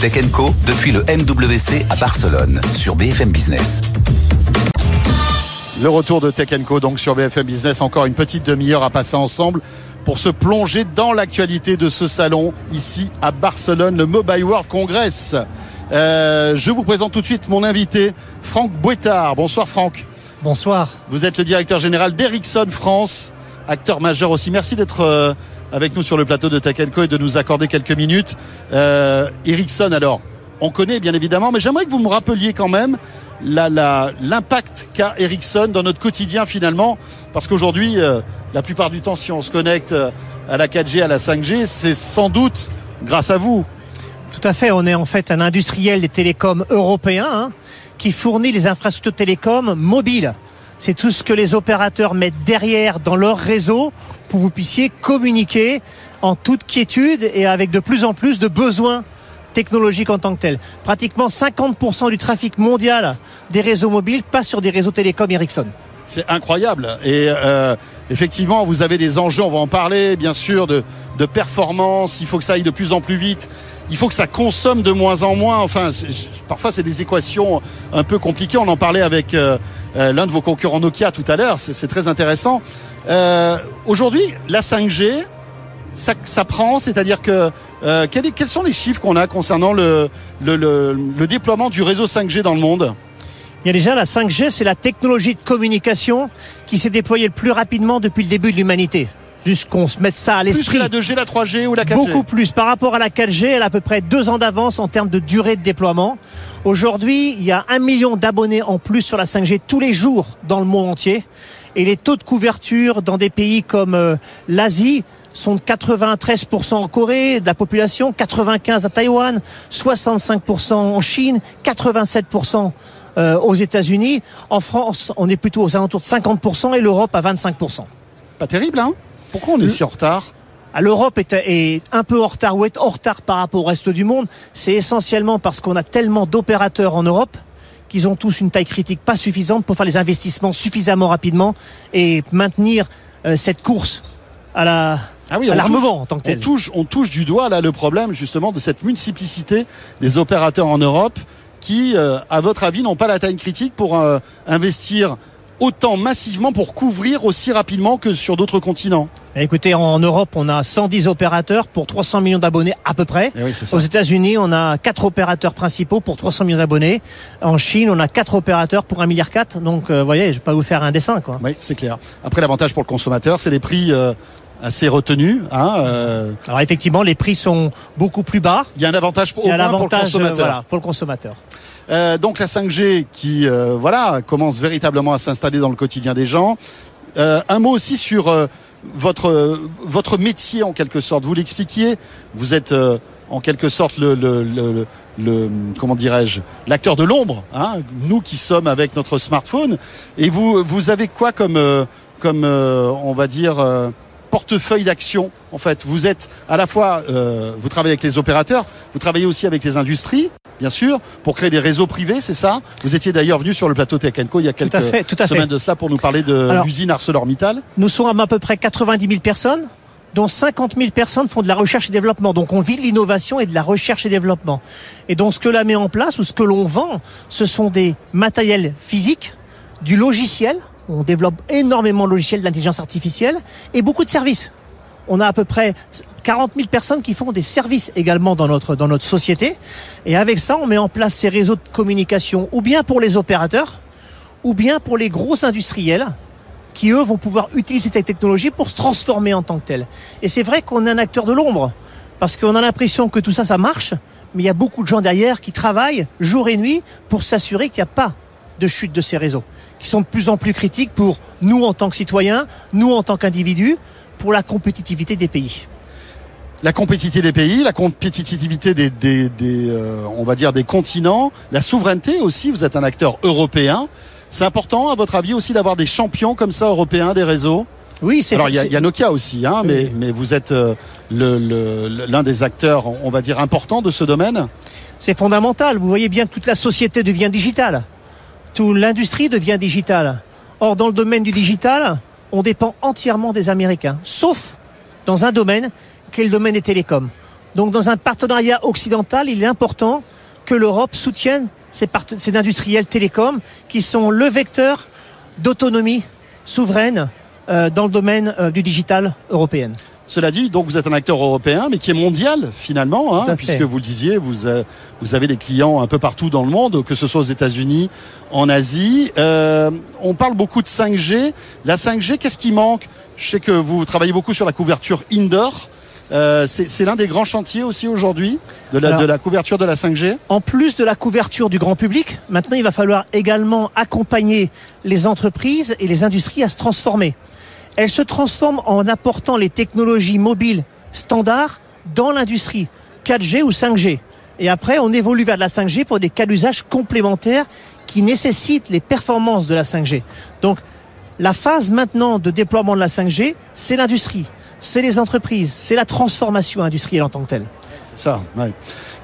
Tech Co depuis le MWC à Barcelone sur BFM Business. Le retour de Tech Co donc sur BFM Business, encore une petite demi-heure à passer ensemble pour se plonger dans l'actualité de ce salon ici à Barcelone, le Mobile World Congress. Euh, je vous présente tout de suite mon invité, Franck Bouettard. Bonsoir Franck. Bonsoir. Vous êtes le directeur général d'Ericsson France, acteur majeur aussi. Merci d'être euh, avec nous sur le plateau de Co et de nous accorder quelques minutes. Euh, Ericsson, alors, on connaît bien évidemment, mais j'aimerais que vous me rappeliez quand même l'impact qu'a Ericsson dans notre quotidien finalement, parce qu'aujourd'hui, euh, la plupart du temps, si on se connecte à la 4G, à la 5G, c'est sans doute grâce à vous. Tout à fait, on est en fait un industriel des télécoms européens hein, qui fournit les infrastructures télécoms mobiles. C'est tout ce que les opérateurs mettent derrière dans leur réseau pour que vous puissiez communiquer en toute quiétude et avec de plus en plus de besoins technologiques en tant que tels. Pratiquement 50% du trafic mondial des réseaux mobiles passe sur des réseaux télécoms Ericsson. C'est incroyable. Et euh, effectivement, vous avez des enjeux, on va en parler, bien sûr, de, de performance. Il faut que ça aille de plus en plus vite. Il faut que ça consomme de moins en moins. Enfin, parfois, c'est des équations un peu compliquées. On en parlait avec euh, euh, l'un de vos concurrents Nokia tout à l'heure. C'est très intéressant. Aujourd'hui, la 5G, ça, prend, c'est-à-dire que quels, sont les chiffres qu'on a concernant le, le déploiement du réseau 5G dans le monde? Il y a déjà la 5G, c'est la technologie de communication qui s'est déployée le plus rapidement depuis le début de l'humanité. Juste qu'on se mette ça à l'esprit. Plus que la 2G, la 3G ou la 4G Beaucoup plus. Par rapport à la 4G, elle a à peu près deux ans d'avance en termes de durée de déploiement. Aujourd'hui, il y a un million d'abonnés en plus sur la 5G tous les jours dans le monde entier. Et les taux de couverture dans des pays comme euh, l'Asie sont de 93% en Corée de la population, 95% à Taïwan, 65% en Chine, 87% euh, aux États-Unis. En France, on est plutôt aux alentours de 50% et l'Europe à 25%. Pas terrible, hein? Pourquoi on est si en retard? Ah, L'Europe est, est, un peu en retard ou est en retard par rapport au reste du monde. C'est essentiellement parce qu'on a tellement d'opérateurs en Europe qu'ils ont tous une taille critique pas suffisante pour faire les investissements suffisamment rapidement et maintenir euh, cette course à la, ah oui, à l'armement en tant que tel. On touche, on touche du doigt là le problème justement de cette multiplicité des opérateurs en Europe qui, euh, à votre avis, n'ont pas la taille critique pour euh, investir autant massivement pour couvrir aussi rapidement que sur d'autres continents Écoutez, en Europe, on a 110 opérateurs pour 300 millions d'abonnés à peu près. Eh oui, Aux États-Unis, on a quatre opérateurs principaux pour 300 millions d'abonnés. En Chine, on a quatre opérateurs pour 1,4 milliard. Donc, euh, vous voyez, je vais pas vous faire un dessin. Quoi. Oui, c'est clair. Après, l'avantage pour le consommateur, c'est les prix euh, assez retenus. Hein, euh... Alors, effectivement, les prix sont beaucoup plus bas. Il y a un avantage pour, au moins pour le consommateur. Voilà, pour le consommateur. Euh, donc la 5G qui euh, voilà commence véritablement à s'installer dans le quotidien des gens. Euh, un mot aussi sur euh, votre votre métier en quelque sorte. Vous l'expliquiez. Vous êtes euh, en quelque sorte le, le, le, le comment dirais-je l'acteur de l'ombre. Hein, nous qui sommes avec notre smartphone. Et vous vous avez quoi comme comme on va dire portefeuille d'action en fait. Vous êtes à la fois, euh, vous travaillez avec les opérateurs, vous travaillez aussi avec les industries, bien sûr, pour créer des réseaux privés, c'est ça? Vous étiez d'ailleurs venu sur le plateau Tech Co il y a quelques tout à fait, tout à semaines fait. de cela pour nous parler de l'usine ArcelorMittal. Nous sommes à peu près 90 000 personnes dont 50 000 personnes font de la recherche et développement. Donc on vit de l'innovation et de la recherche et développement. Et donc ce que l'on met en place ou ce que l'on vend, ce sont des matériels physiques, du logiciel, on développe énormément de logiciels d'intelligence artificielle et beaucoup de services. On a à peu près 40 000 personnes qui font des services également dans notre, dans notre société. Et avec ça, on met en place ces réseaux de communication, ou bien pour les opérateurs, ou bien pour les gros industriels, qui eux vont pouvoir utiliser cette technologie pour se transformer en tant que tel. Et c'est vrai qu'on est un acteur de l'ombre, parce qu'on a l'impression que tout ça, ça marche, mais il y a beaucoup de gens derrière qui travaillent jour et nuit pour s'assurer qu'il n'y a pas de chute de ces réseaux qui sont de plus en plus critiques pour nous en tant que citoyens, nous en tant qu'individus, pour la compétitivité des pays. La compétitivité des pays, la compétitivité des, des, des euh, on va dire des continents, la souveraineté aussi. Vous êtes un acteur européen. C'est important, à votre avis, aussi d'avoir des champions comme ça européens des réseaux? Oui, c'est. Alors il y, y, a Nokia aussi, hein, oui. mais, mais vous êtes euh, l'un des acteurs, on va dire, importants de ce domaine? C'est fondamental. Vous voyez bien que toute la société devient digitale toute l'industrie devient digitale. Or, dans le domaine du digital, on dépend entièrement des Américains, sauf dans un domaine qui est le domaine des télécoms. Donc dans un partenariat occidental, il est important que l'Europe soutienne ces, ces industriels télécoms qui sont le vecteur d'autonomie souveraine euh, dans le domaine euh, du digital européen. Cela dit, donc vous êtes un acteur européen, mais qui est mondial finalement, hein, puisque vous le disiez, vous, euh, vous avez des clients un peu partout dans le monde, que ce soit aux États-Unis, en Asie. Euh, on parle beaucoup de 5G. La 5G, qu'est-ce qui manque? Je sais que vous travaillez beaucoup sur la couverture indoor. Euh, c'est l'un des grands chantiers aussi aujourd'hui de la, de la couverture de la 5G. En plus de la couverture du grand public, maintenant il va falloir également accompagner les entreprises et les industries à se transformer. Elles se transforment en apportant les technologies mobiles standards dans l'industrie, 4G ou 5G. Et après, on évolue vers de la 5G pour des cas d'usage complémentaires qui nécessitent les performances de la 5G. Donc, la phase maintenant de déploiement de la 5G, c'est l'industrie, c'est les entreprises, c'est la transformation industrielle en tant que telle. Ça.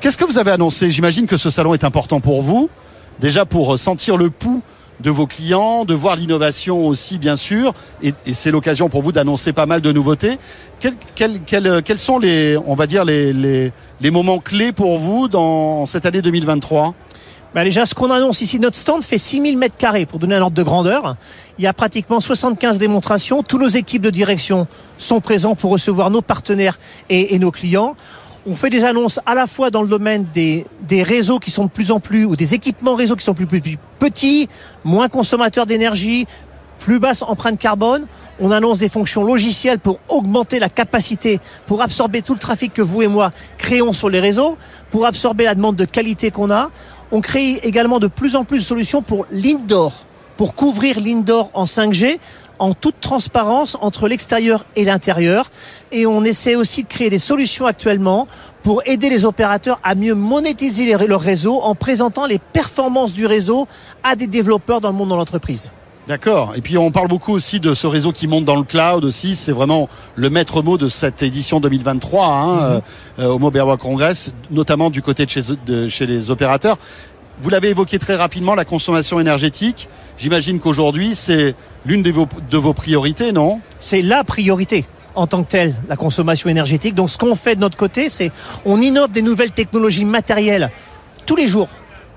Qu'est-ce que vous avez annoncé? J'imagine que ce salon est important pour vous, déjà pour sentir le pouls de vos clients, de voir l'innovation aussi bien sûr, et, c'est l'occasion pour vous d'annoncer pas mal de nouveautés. Quels, quels, sont les, on va dire les, moments clés pour vous dans cette année 2023 ben déjà, ce qu'on annonce ici, notre stand fait 6000 mètres carrés pour donner un ordre de grandeur. Il y a pratiquement 75 démonstrations. Tous nos équipes de direction sont présents pour recevoir nos partenaires et nos clients. On fait des annonces à la fois dans le domaine des, des réseaux qui sont de plus en plus, ou des équipements réseaux qui sont plus, plus, plus petits, moins consommateurs d'énergie, plus basse empreinte carbone. On annonce des fonctions logicielles pour augmenter la capacité, pour absorber tout le trafic que vous et moi créons sur les réseaux, pour absorber la demande de qualité qu'on a. On crée également de plus en plus de solutions pour l'indoor, pour couvrir l'indoor en 5G en toute transparence entre l'extérieur et l'intérieur. Et on essaie aussi de créer des solutions actuellement pour aider les opérateurs à mieux monétiser leur réseau en présentant les performances du réseau à des développeurs dans le monde de l'entreprise. D'accord. Et puis on parle beaucoup aussi de ce réseau qui monte dans le cloud aussi. C'est vraiment le maître mot de cette édition 2023 hein, mm -hmm. euh, au Mobile Congress, notamment du côté de chez, de chez les opérateurs. Vous l'avez évoqué très rapidement, la consommation énergétique. J'imagine qu'aujourd'hui, c'est l'une de vos, priorités, non? C'est la priorité en tant que telle, la consommation énergétique. Donc ce qu'on fait de notre côté, c'est on innove des nouvelles technologies matérielles tous les jours.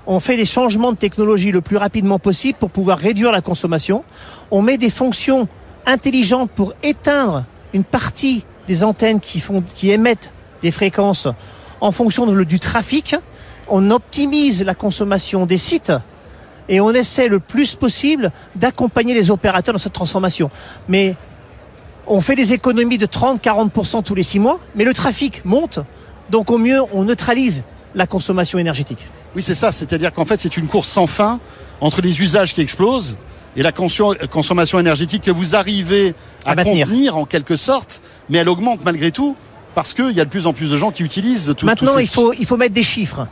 On fait des changements de technologie le plus rapidement possible pour pouvoir réduire la consommation. On met des fonctions intelligentes pour éteindre une partie des antennes qui, font, qui émettent des fréquences en fonction du trafic. On optimise la consommation des sites et on essaie le plus possible d'accompagner les opérateurs dans cette transformation. Mais on fait des économies de 30-40% tous les six mois, mais le trafic monte, donc au mieux on neutralise la consommation énergétique. Oui, c'est ça, c'est-à-dire qu'en fait c'est une course sans fin entre les usages qui explosent et la consommation énergétique que vous arrivez à, à contenir en quelque sorte, mais elle augmente malgré tout parce qu'il y a de plus en plus de gens qui utilisent tout Maintenant, ces... il, faut, il faut mettre des chiffres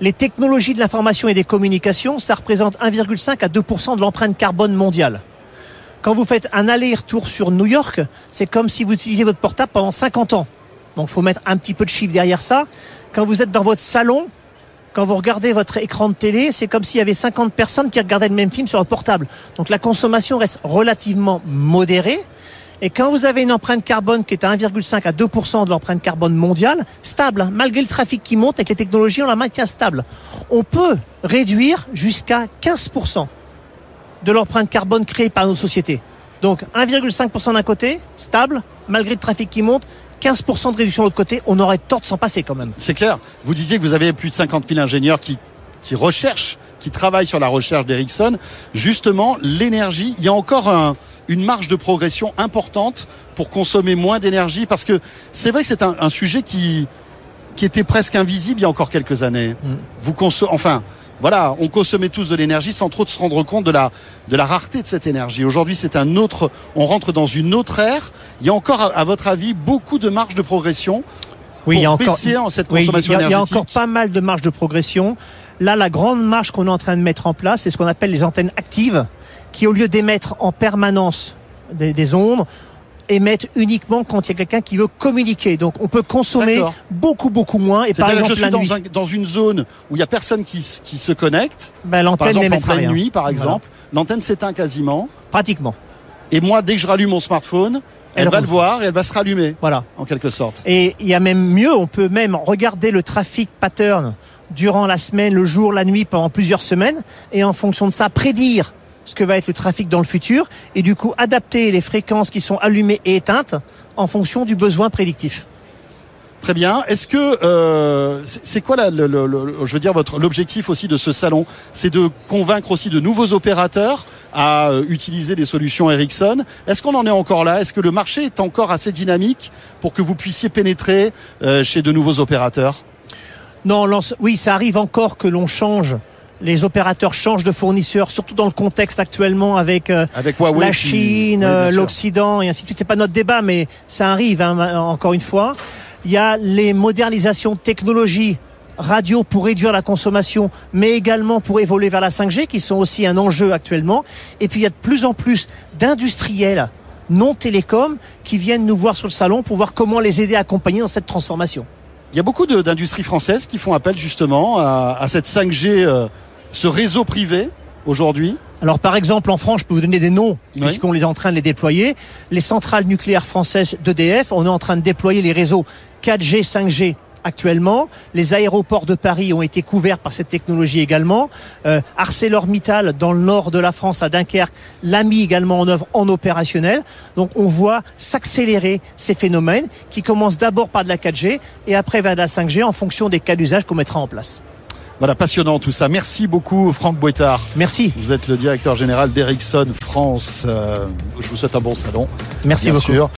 les technologies de l'information et des communications, ça représente 1,5 à 2% de l'empreinte carbone mondiale. Quand vous faites un aller-retour sur New York, c'est comme si vous utilisiez votre portable pendant 50 ans. Donc il faut mettre un petit peu de chiffre derrière ça. Quand vous êtes dans votre salon, quand vous regardez votre écran de télé, c'est comme s'il y avait 50 personnes qui regardaient le même film sur un portable. Donc la consommation reste relativement modérée. Et quand vous avez une empreinte carbone qui est à 1,5 à 2% de l'empreinte carbone mondiale, stable, hein, malgré le trafic qui monte, avec les technologies, on la maintient stable. On peut réduire jusqu'à 15% de l'empreinte carbone créée par nos sociétés. Donc 1,5% d'un côté, stable, malgré le trafic qui monte, 15% de réduction de l'autre côté, on aurait tort de s'en passer quand même. C'est clair. Vous disiez que vous avez plus de 50 000 ingénieurs qui, qui recherchent, qui travaillent sur la recherche d'Ericsson. Justement, l'énergie, il y a encore un, une marge de progression importante pour consommer moins d'énergie parce que c'est vrai que c'est un, un, sujet qui qui était presque invisible il y a encore quelques années. Mm. Vous consommez, enfin, voilà, on consommait tous de l'énergie sans trop se rendre compte de la de la rareté de cette énergie. Aujourd'hui, c'est un autre, on rentre dans une autre ère. Il y a encore, à, à votre avis, beaucoup de marge de progression. Oui, il y a encore, en cette consommation oui, il, y a, énergétique. il y a encore pas mal de marge de progression. Là, la grande marge qu'on est en train de mettre en place, c'est ce qu'on appelle les antennes actives qui, au lieu d'émettre en permanence des, des, ondes, émettent uniquement quand il y a quelqu'un qui veut communiquer. Donc on peut consommer beaucoup beaucoup moins. Et par exemple, je suis la dans, nuit. un, dans, une zone où il y a personne qui, qui se connecte. Ben, par exemple en pleine rien. nuit, par exemple, voilà. l'antenne s'éteint quasiment. Pratiquement. Et moi, dès que je rallume mon smartphone, Elle, Elle va roule. le voir et elle va se rallumer, Voilà. en quelque sorte. Et il y a même mieux, on peut même regarder le trafic pattern durant la semaine, le jour, la nuit, pendant plusieurs semaines, et en fonction de ça, prédire ce que va être le trafic dans le futur, et du coup adapter les fréquences qui sont allumées et éteintes en fonction du besoin prédictif. Très bien. Est-ce que euh, c'est quoi la- le, le- le- je veux dire votre l'objectif aussi de ce salon? C'est de convaincre aussi de nouveaux opérateurs à euh, utiliser des solutions Ericsson. Est-ce qu'on en est encore là? Est-ce que le marché est encore assez dynamique pour que vous puissiez pénétrer euh, chez de nouveaux opérateurs? Non, oui, ça arrive encore que l'on change. Les opérateurs changent de fournisseur, surtout dans le contexte actuellement avec euh, avec Huawei la Chine, Oui, euh, l'Occident et ainsi de suite. C'est pas notre débat, mais ça arrive hein, encore une fois. Il y a les modernisations de technologies radio pour réduire la consommation, mais également pour évoluer vers la 5G, qui sont aussi un enjeu actuellement. Et puis il y a de plus en plus d'industriels non télécoms qui viennent nous voir sur le salon pour voir comment les aider à accompagner dans cette transformation. Il y a beaucoup d'industries françaises qui font appel justement à, à cette 5G, euh, ce réseau privé aujourd'hui. Alors par exemple en France, je peux vous donner des noms Oui. puisqu'on est en train de les déployer. Les centrales nucléaires françaises d'EDF, on est en train de déployer les réseaux 4G, 5G actuellement. Les aéroports de Paris ont été couverts par cette technologie également. Euh, ArcelorMittal dans le nord de la France, à Dunkerque, l'a mis également en œuvre en opérationnel. Donc on voit s'accélérer ces phénomènes qui commencent d'abord par de la 4G et après vers de la 5G en fonction des cas d'usage qu'on mettra en place. Voilà, passionnant tout ça. Merci beaucoup Franck Boitard. Merci. Vous êtes le directeur général d'Ericsson France. Euh, je vous souhaite un bon salon. Merci bien beaucoup. sûr.